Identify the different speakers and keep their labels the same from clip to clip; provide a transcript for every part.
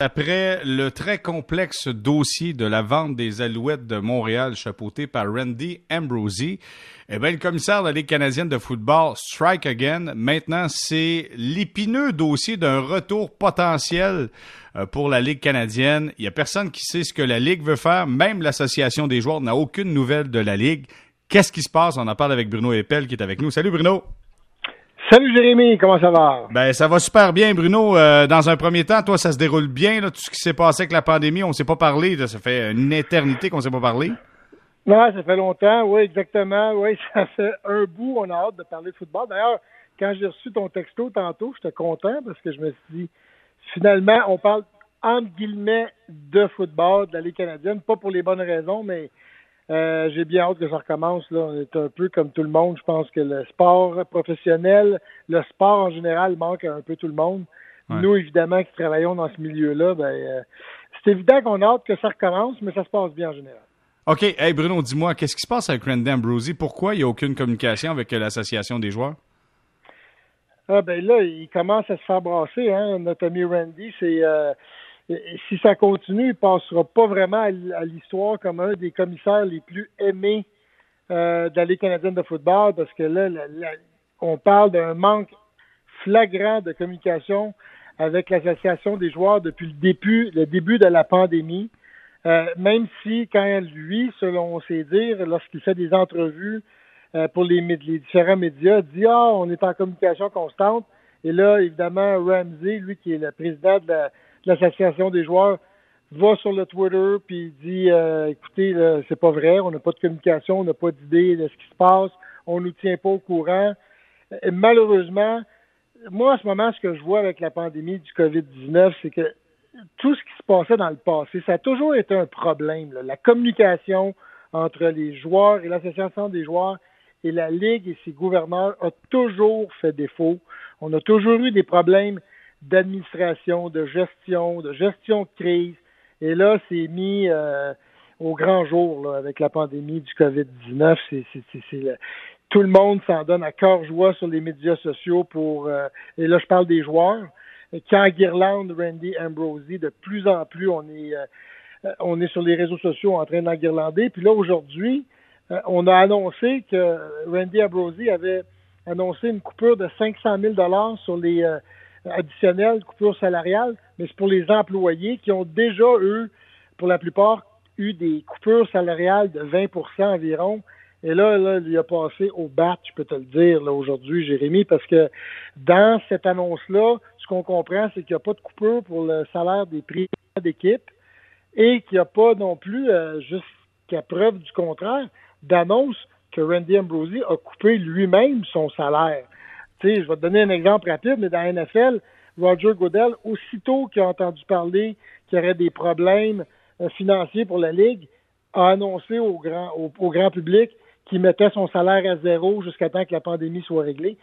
Speaker 1: Après le très complexe dossier de la vente des Alouettes de Montréal chapeauté par Randy Ambrosie, eh bien, le commissaire de la Ligue canadienne de football strike again. Maintenant, c'est l'épineux dossier d'un retour potentiel euh, pour la Ligue canadienne. Il n'y a personne qui sait ce que la Ligue veut faire. Même l'association des joueurs n'a aucune nouvelle de la Ligue. Qu'est-ce qui se passe? On en parle avec Bruno Eppel qui est avec nous. Salut Bruno!
Speaker 2: Salut Jérémy, comment ça va?
Speaker 1: Ben ça va super bien, Bruno. Euh, dans un premier temps, toi, ça se déroule bien, là, tout ce qui s'est passé avec la pandémie, on ne s'est pas parlé, ça fait une éternité qu'on ne s'est pas parlé.
Speaker 2: Non, ça fait longtemps, oui, exactement. Oui, ça fait un bout, on a hâte de parler de football. D'ailleurs, quand j'ai reçu ton texto tantôt, j'étais content parce que je me suis dit, finalement, on parle entre guillemets de football, de la Ligue canadienne, pas pour les bonnes raisons, mais euh, j'ai bien hâte que ça recommence. Là. On est un peu comme tout le monde. Je pense que le sport professionnel, le sport en général manque un peu tout le monde. Nous, évidemment, qui travaillons dans ce milieu-là, ben, euh, c'est évident qu'on a hâte que ça recommence, mais ça se passe bien en général.
Speaker 1: OK. Hey Bruno, dis-moi, qu'est-ce qui se passe avec Randy Ambrosi? Pourquoi il n'y a aucune communication avec l'association des joueurs?
Speaker 2: Ah ben là, il commence à se faire brasser, hein. Notre ami Randy, c'est euh, si ça continue, il passera pas vraiment à l'histoire comme un des commissaires les plus aimés euh, de canadienne de football parce que là, on parle d'un manque flagrant de communication avec l'association des joueurs depuis le début, le début de la pandémie. Euh, même si, quand lui, selon ses dires, lorsqu'il fait des entrevues euh, pour les, les, différents médias, dit Ah, on est en communication constante. Et là, évidemment, Ramsey, lui qui est le président de la, l'association des joueurs va sur le Twitter puis dit euh, écoutez, c'est pas vrai, on n'a pas de communication, on n'a pas d'idée de ce qui se passe, on nous tient pas au courant. Malheureusement, moi, en ce moment, ce que je vois avec la pandémie du COVID-19, c'est que tout ce qui se passait dans le passé, ça a toujours été un problème. La communication entre les joueurs et l'association des joueurs et la Ligue et ses gouverneurs a toujours fait défaut. On a toujours eu des problèmes d'administration, de gestion, de gestion de crise. Et là, c'est mis euh, au grand jour là, avec la pandémie du COVID-19. C'est, tout le monde s'en donne à cœur joie sur les médias sociaux pour euh, et là je parle des joueurs. Quand Guirlande, Randy Ambrosi, de plus en plus on est euh, on est sur les réseaux sociaux en train d'enguirlander. Puis là aujourd'hui, on a annoncé que Randy Ambrosi avait annoncé une coupure de 500 000 dollars sur les additionnel, coupure salariale, mais c'est pour les employés qui ont déjà, eux, pour la plupart, eu des coupures salariales de 20% environ. Et là, là, il a passé au bat, je peux te le dire, là, aujourd'hui, Jérémy, parce que dans cette annonce-là, ce qu'on comprend, c'est qu'il n'y a pas de coupure pour le salaire des prix d'équipe et qu'il n'y a pas non plus, euh, jusqu'à preuve du contraire, d'annonce que Randy Ambrosi a coupé lui-même son salaire je vais te donner un exemple rapide, mais dans la NFL, Roger Goodell, aussitôt qu'il a entendu parler qu'il y aurait des problèmes euh, financiers pour la Ligue, a annoncé au grand, au, grand public qu'il mettait son salaire à zéro jusqu'à temps que la pandémie soit réglée.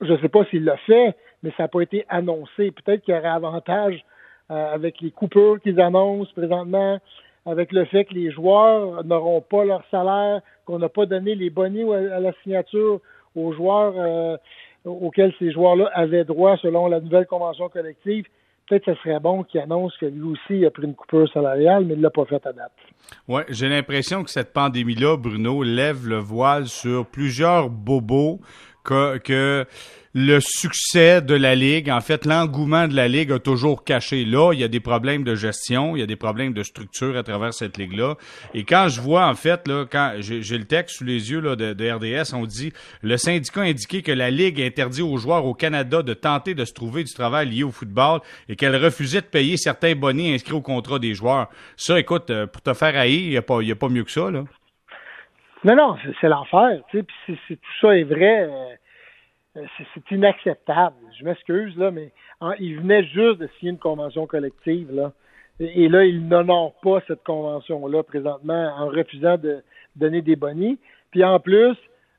Speaker 2: Je ne sais pas s'il l'a fait, mais ça n'a pas été annoncé. Peut-être qu'il y aurait avantage euh, avec les coupures qu'ils annoncent présentement, avec le fait que les joueurs n'auront pas leur salaire, qu'on n'a pas donné les bonnets à la signature aux joueurs euh, auxquels ces joueurs-là avaient droit selon la nouvelle convention collective. Peut-être que ce serait bon qu'il annonce que lui aussi a pris une coupure salariale, mais il ne l'a pas fait à date.
Speaker 1: Oui, j'ai l'impression que cette pandémie-là, Bruno, lève le voile sur plusieurs bobos que, le succès de la Ligue, en fait, l'engouement de la Ligue a toujours caché là. Il y a des problèmes de gestion, il y a des problèmes de structure à travers cette Ligue-là. Et quand je vois, en fait, là, quand j'ai le texte sous les yeux là, de, RDS, on dit le syndicat a indiqué que la Ligue interdit aux joueurs au Canada de tenter de se trouver du travail lié au football et qu'elle refusait de payer certains bonnets inscrits au contrat des joueurs. Ça, écoute, euh, pour te faire haïr, il n'y a, pas, a pas mieux que ça, là.
Speaker 2: Non, non, c'est l'enfer. Tu sais, puis tout ça est vrai. Euh, c'est inacceptable. Je m'excuse, là, mais il venait juste de signer une convention collective, là. Et, là, il n'honore pas cette convention-là présentement en refusant de donner des bonnies. Puis en plus,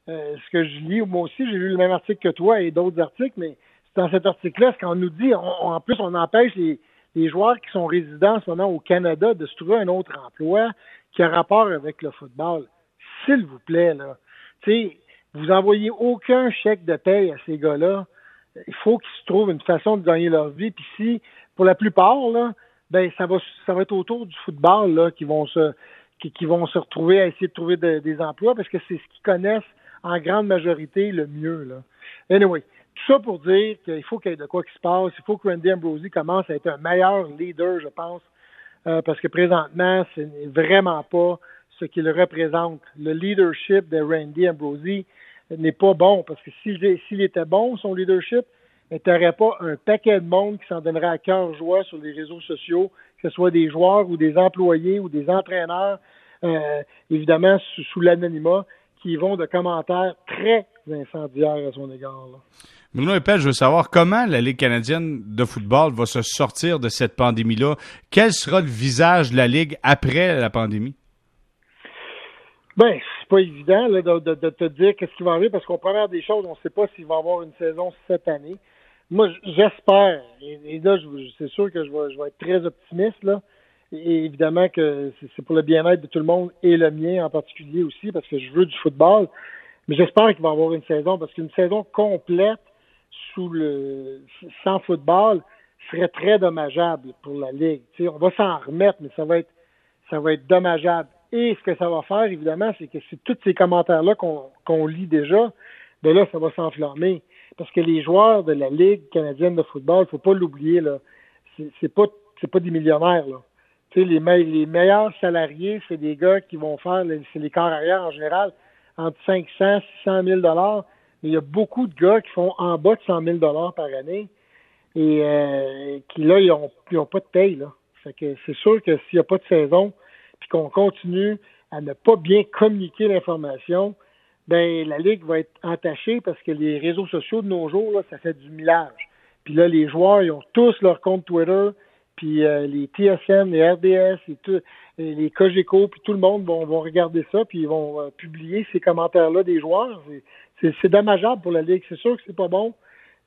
Speaker 2: euh, ce que je lis, moi aussi, j'ai lu le même article que toi et d'autres articles, mais dans cet article-là, ce qu'on nous dit, en plus, on empêche les, les joueurs qui sont résidents en ce moment au Canada de se trouver un autre emploi qui a rapport avec le football. S'il vous plaît, là. Tu sais, vous envoyez aucun chèque de paye à ces gars-là. Il faut qu'ils se trouvent une façon de gagner leur vie. Puis si, pour la plupart, là, ben ça va être autour du football là vont se vont se retrouver à essayer de trouver des emplois parce que c'est ce qu'ils connaissent en grande majorité le mieux là. Anyway, tout ça pour dire qu'il faut qu'il y ait de quoi qui se passe. Il faut que Randy Ambrosi commence à être un meilleur leader, je pense, euh, parce que présentement, ce n'est vraiment pas ce qu'il représente. Le leadership de Randy Ambrosi n'est pas bon, parce que s'il était bon, son leadership, il n'y aurait pas un paquet de monde qui s'en donnerait à cœur joie sur les réseaux sociaux, que ce soit des joueurs ou des employés ou des entraîneurs, euh, évidemment sous, l'anonymat, qui vont de commentaires très incendiaires à son égard.
Speaker 1: Bruno Epel, je veux savoir comment la Ligue canadienne de football va se sortir de cette pandémie-là. Quel sera le visage de la Ligue après la pandémie?
Speaker 2: Ben, c'est pas évident de, te dire qu'est-ce qui va arriver parce qu'on première des choses, on ne sait pas s'il va y avoir une saison cette année. Moi, j'espère, et, là, c'est sûr que je vais, être très optimiste, là. Et évidemment que c'est pour le bien-être de tout le monde et le mien en particulier aussi, parce que je veux du football. Mais j'espère qu'il va y avoir une saison, parce qu'une saison complète sous le sans football serait très dommageable pour la Ligue. on va s'en remettre, mais ça va être ça va être dommageable. Et ce que ça va faire, évidemment, c'est que c'est tous ces commentaires-là qu'on lit déjà, ben là, ça va s'enflammer. Parce que les joueurs de la Ligue canadienne de football, faut pas l'oublier, là. C'est pas pas des millionnaires, là. Tu sais, les, les meilleurs salariés, c'est des gars qui vont faire, c'est les corps arrière en général, entre 500 600 000 dollars. Mais il y a beaucoup de gars qui font en bas de 100 000 dollars par année et euh, qui, là, ils n'ont ont pas de paye, là. Fait que c'est sûr que s'il n'y a pas de saison, qu'on continue à ne pas bien communiquer l'information, ben la Ligue va être entachée parce que les réseaux sociaux de nos jours, là, ça fait du millage. Puis là, les joueurs, ils ont tous leur compte Twitter, puis euh, les TSM, les RDS, les Cogeco, puis tout le monde vont, vont regarder ça, puis ils vont euh, publier ces commentaires-là des joueurs. C'est dommageable pour la Ligue. C'est sûr que c'est pas bon.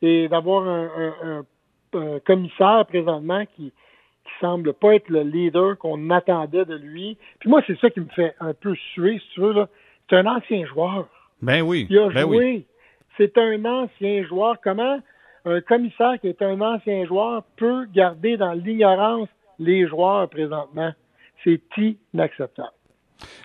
Speaker 2: Et d'avoir un, commissaire présentement qui, qui semble pas être le leader qu'on attendait de lui. Puis moi, c'est ça qui me fait un peu suer, si tu veux. Là. C'est un ancien joueur.
Speaker 1: Ben oui.
Speaker 2: Il a
Speaker 1: ben
Speaker 2: joué.
Speaker 1: Oui.
Speaker 2: C'est un ancien joueur. Comment un commissaire qui est un ancien joueur peut garder dans l'ignorance les joueurs présentement? C'est inacceptable.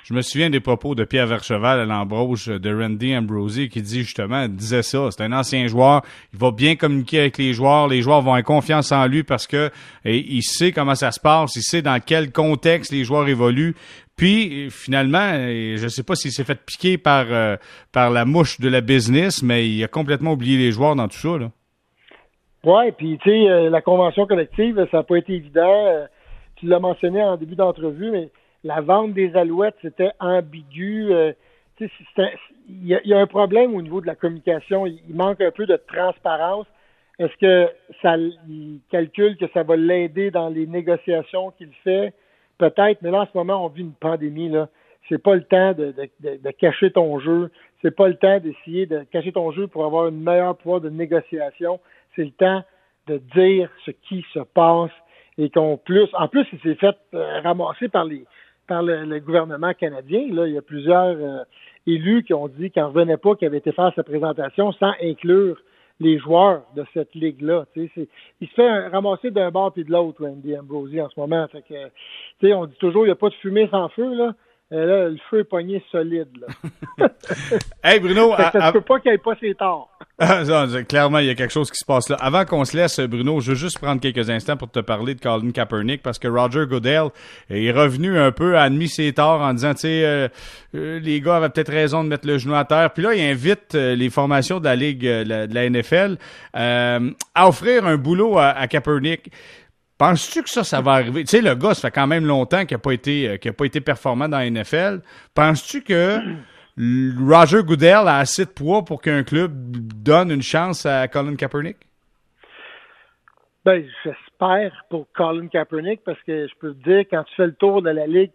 Speaker 1: Je me souviens des propos de Pierre Vercheval à l'embauche de Randy Ambrosi qui dit justement, disait ça, c'est un ancien joueur, il va bien communiquer avec les joueurs, les joueurs vont avoir confiance en lui parce que il sait comment ça se passe, il sait dans quel contexte les joueurs évoluent. Puis finalement, je ne sais pas s'il s'est fait piquer par euh, par la mouche de la business, mais il a complètement oublié les joueurs dans tout ça.
Speaker 2: Ouais, puis tu sais, euh, la convention collective, ça n'a pas été évident. Euh, tu l'as mentionné en début d'entrevue, mais la vente des alouettes, c'était ambigu. Euh, il y, a un problème au niveau de la communication. Il manque un peu de transparence. Est-ce que ça il calcule que ça va l'aider dans les négociations qu'il fait? Peut-être, mais là, en ce moment, on vit une pandémie. Là. C'est pas le temps de, de, cacher ton jeu. C'est pas le temps d'essayer de cacher ton jeu pour avoir une meilleure pouvoir de négociation. C'est le temps de dire ce qui se passe et qu'on plus, en plus, il s'est fait euh, ramasser par les par le, gouvernement canadien. Là, il y a plusieurs euh, élus qui ont dit qu'ils n'en revenaient pas qu'il avait été faire sa présentation sans inclure les joueurs de cette ligue-là. Il se fait ramasser d'un bord puis de l'autre, Andy Ambrosi, en ce moment. Fait que, on dit toujours il n'y a pas de fumée sans feu. Là. Euh, là, le feu est pogné solide. Là.
Speaker 1: hey Bruno,
Speaker 2: ça ne peut pas qu'il n'y ait pas ses torts.
Speaker 1: Ah, clairement, il y a quelque chose qui se passe là. Avant qu'on se laisse, Bruno, je veux juste prendre quelques instants pour te parler de Colin Kaepernick parce que Roger Goodell est revenu un peu, a admis ses torts en disant, tu sais, euh, euh, les gars avaient peut-être raison de mettre le genou à terre. Puis là, il invite les formations de la Ligue, de la NFL, à offrir un boulot à, à Kaepernick. Penses-tu que ça, ça va arriver? Tu sais, le gars, ça fait quand même longtemps qu'il n'a pas été, euh, a pas été performant dans la NFL. Penses-tu que Roger Goodell a assez de poids pour qu'un club donne une chance à Colin Kaepernick?
Speaker 2: Ben, j'espère pour Colin Kaepernick parce que je peux te dire, quand tu fais le tour de la ligue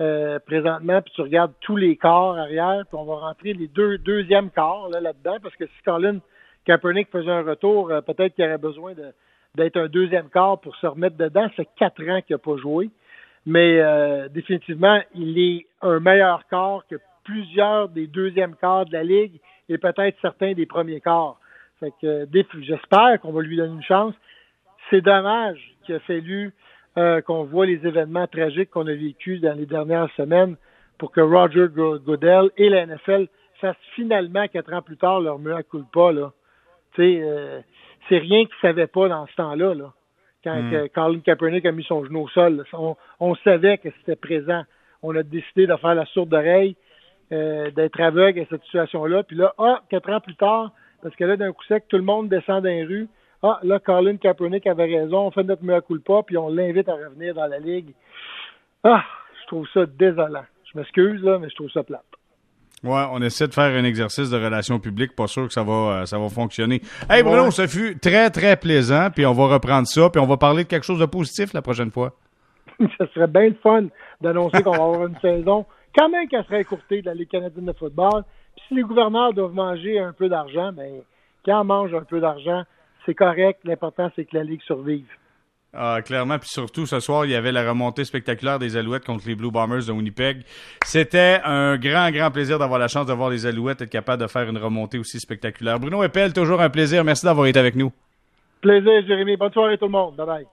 Speaker 2: euh, présentement, puis tu regardes tous les corps arrière, puis on va rentrer les deux deuxièmes corps là, là-dedans, parce que si Colin Kaepernick faisait un retour, euh, peut-être qu'il aurait besoin de d'être un deuxième quart pour se remettre dedans. C'est quatre ans qu'il n'a pas joué. Mais euh, définitivement, il est un meilleur quart que plusieurs des deuxièmes quarts de la Ligue et peut-être certains des premiers quarts. Fait que j'espère qu'on va lui donner une chance. C'est dommage qu'il a fallu euh, qu'on voit les événements tragiques qu'on a vécus dans les dernières semaines pour que Roger Goodell et la NFL fassent finalement, quatre ans plus tard, leur mea culpa. Là. Euh, c'est rien qu'ils ne savaient pas dans ce temps-là. Là. Quand mm. Colin Kaepernick a mis son genou au sol, on, savait que c'était présent. On a décidé de faire la sourde oreille, euh, d'être aveugle à cette situation-là. Puis là, ah, quatre ans plus tard, parce que là, d'un coup sec, tout le monde descend dans les rues. Ah, là, Colin Kaepernick avait raison, on fait notre mea culpa, puis on l'invite à revenir dans la ligue. Ah, je trouve ça désolant. Je m'excuse, là, mais je trouve ça plate.
Speaker 1: Ouais, on essaie de faire un exercice de relations publiques, pas sûr que ça va, euh, ça va fonctionner. Hey Bruno, ça fut très très plaisant, puis on va reprendre ça, puis on va parler de quelque chose de positif la prochaine fois.
Speaker 2: ça serait bien le fun d'annoncer qu'on va avoir une saison quand même qu'elle serait écourtée de la Ligue canadienne de football. Puis si les gouverneurs doivent manger un peu d'argent, ben quand on mange un peu d'argent, c'est correct. L'important c'est que la Ligue survive.
Speaker 1: Ah, clairement, puis surtout ce soir, il y avait la remontée spectaculaire des Alouettes contre les Blue Bombers de Winnipeg. C'était un grand, grand plaisir d'avoir la chance de voir les Alouettes être capables de faire une remontée aussi spectaculaire. Bruno Eppel, toujours un plaisir. Merci d'avoir été avec nous.
Speaker 2: Plaisir, Jérémy. Bonne soirée tout le monde. Bye bye.